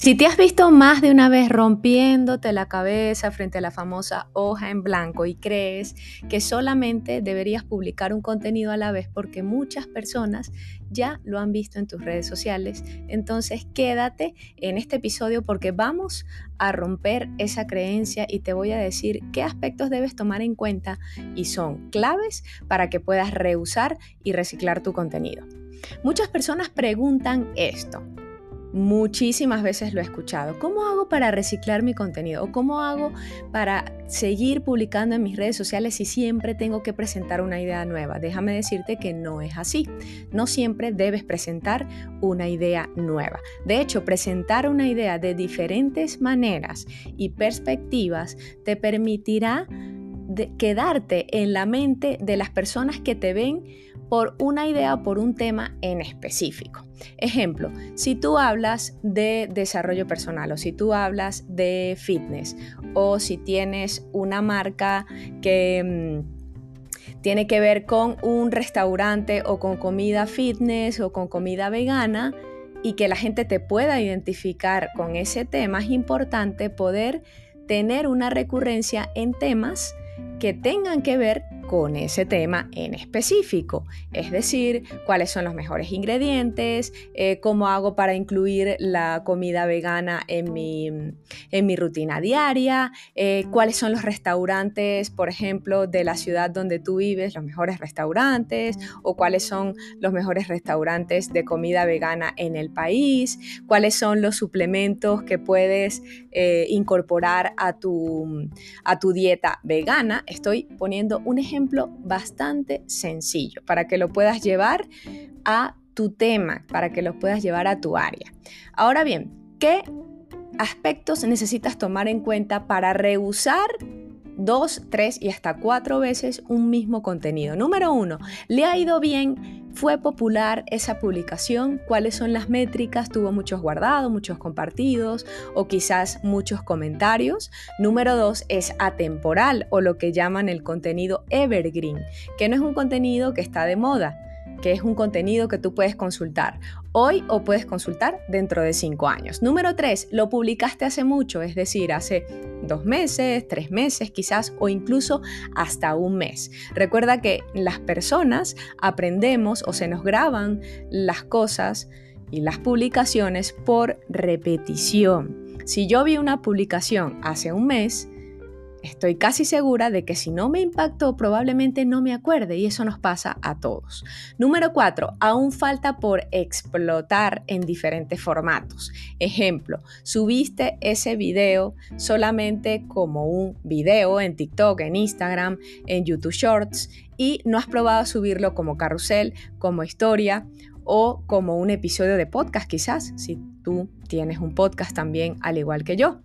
Si te has visto más de una vez rompiéndote la cabeza frente a la famosa hoja en blanco y crees que solamente deberías publicar un contenido a la vez porque muchas personas ya lo han visto en tus redes sociales, entonces quédate en este episodio porque vamos a romper esa creencia y te voy a decir qué aspectos debes tomar en cuenta y son claves para que puedas reusar y reciclar tu contenido. Muchas personas preguntan esto. Muchísimas veces lo he escuchado. ¿Cómo hago para reciclar mi contenido? ¿O cómo hago para seguir publicando en mis redes sociales si siempre tengo que presentar una idea nueva? Déjame decirte que no es así. No siempre debes presentar una idea nueva. De hecho, presentar una idea de diferentes maneras y perspectivas te permitirá quedarte en la mente de las personas que te ven por una idea o por un tema en específico. Ejemplo, si tú hablas de desarrollo personal o si tú hablas de fitness o si tienes una marca que mm, tiene que ver con un restaurante o con comida fitness o con comida vegana y que la gente te pueda identificar con ese tema, es importante poder tener una recurrencia en temas que tengan que ver con ese tema en específico, es decir, cuáles son los mejores ingredientes, eh, cómo hago para incluir la comida vegana en mi, en mi rutina diaria, eh, cuáles son los restaurantes, por ejemplo, de la ciudad donde tú vives, los mejores restaurantes, o cuáles son los mejores restaurantes de comida vegana en el país, cuáles son los suplementos que puedes eh, incorporar a tu, a tu dieta vegana. Estoy poniendo un ejemplo bastante sencillo para que lo puedas llevar a tu tema, para que lo puedas llevar a tu área. Ahora bien, ¿qué aspectos necesitas tomar en cuenta para reusar dos, tres y hasta cuatro veces un mismo contenido. Número uno, ¿le ha ido bien? ¿Fue popular esa publicación? ¿Cuáles son las métricas? ¿Tuvo muchos guardados, muchos compartidos o quizás muchos comentarios? Número dos, es atemporal o lo que llaman el contenido evergreen, que no es un contenido que está de moda que es un contenido que tú puedes consultar hoy o puedes consultar dentro de cinco años. Número tres, lo publicaste hace mucho, es decir, hace dos meses, tres meses quizás o incluso hasta un mes. Recuerda que las personas aprendemos o se nos graban las cosas y las publicaciones por repetición. Si yo vi una publicación hace un mes, Estoy casi segura de que si no me impactó probablemente no me acuerde y eso nos pasa a todos. Número 4. Aún falta por explotar en diferentes formatos. Ejemplo, subiste ese video solamente como un video en TikTok, en Instagram, en YouTube Shorts y no has probado subirlo como carrusel, como historia o como un episodio de podcast quizás, si tú tienes un podcast también al igual que yo.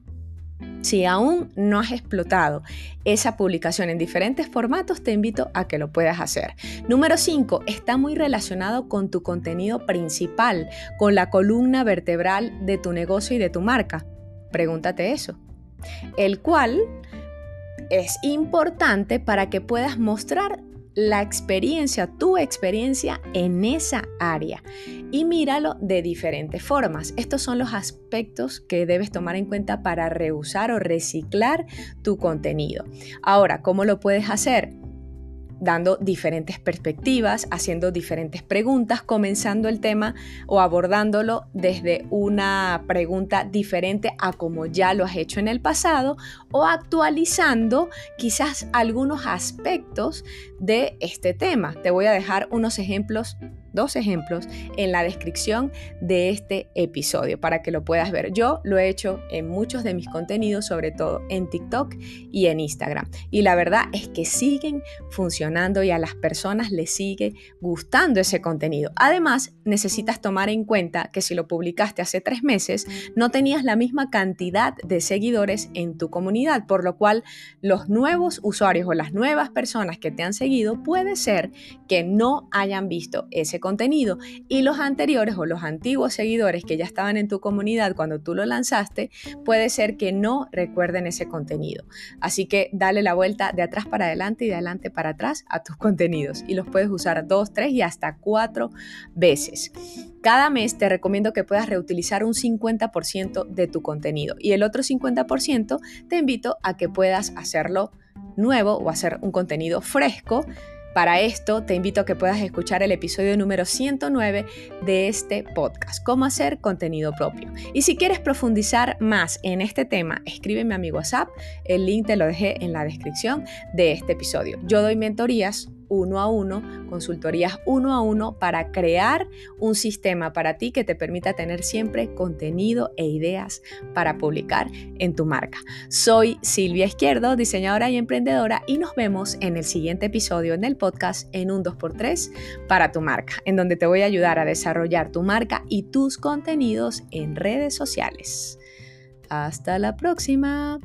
Si aún no has explotado esa publicación en diferentes formatos, te invito a que lo puedas hacer. Número 5. Está muy relacionado con tu contenido principal, con la columna vertebral de tu negocio y de tu marca. Pregúntate eso. El cual es importante para que puedas mostrar la experiencia, tu experiencia en esa área y míralo de diferentes formas. Estos son los aspectos que debes tomar en cuenta para reusar o reciclar tu contenido. Ahora, ¿cómo lo puedes hacer? Dando diferentes perspectivas, haciendo diferentes preguntas, comenzando el tema o abordándolo desde una pregunta diferente a como ya lo has hecho en el pasado o actualizando quizás algunos aspectos de este tema. Te voy a dejar unos ejemplos dos ejemplos en la descripción de este episodio para que lo puedas ver. Yo lo he hecho en muchos de mis contenidos, sobre todo en TikTok y en Instagram. Y la verdad es que siguen funcionando y a las personas les sigue gustando ese contenido. Además, necesitas tomar en cuenta que si lo publicaste hace tres meses, no tenías la misma cantidad de seguidores en tu comunidad, por lo cual los nuevos usuarios o las nuevas personas que te han seguido puede ser que no hayan visto ese contenido y los anteriores o los antiguos seguidores que ya estaban en tu comunidad cuando tú lo lanzaste, puede ser que no recuerden ese contenido. Así que dale la vuelta de atrás para adelante y de adelante para atrás a tus contenidos y los puedes usar dos, tres y hasta cuatro veces. Cada mes te recomiendo que puedas reutilizar un 50% de tu contenido y el otro 50% te invito a que puedas hacerlo nuevo o hacer un contenido fresco. Para esto te invito a que puedas escuchar el episodio número 109 de este podcast, cómo hacer contenido propio. Y si quieres profundizar más en este tema, escríbeme a mi WhatsApp, el link te lo dejé en la descripción de este episodio. Yo doy mentorías uno a uno, consultorías uno a uno para crear un sistema para ti que te permita tener siempre contenido e ideas para publicar en tu marca. Soy Silvia Izquierdo, diseñadora y emprendedora y nos vemos en el siguiente episodio en el podcast en un 2x3 para tu marca, en donde te voy a ayudar a desarrollar tu marca y tus contenidos en redes sociales. Hasta la próxima.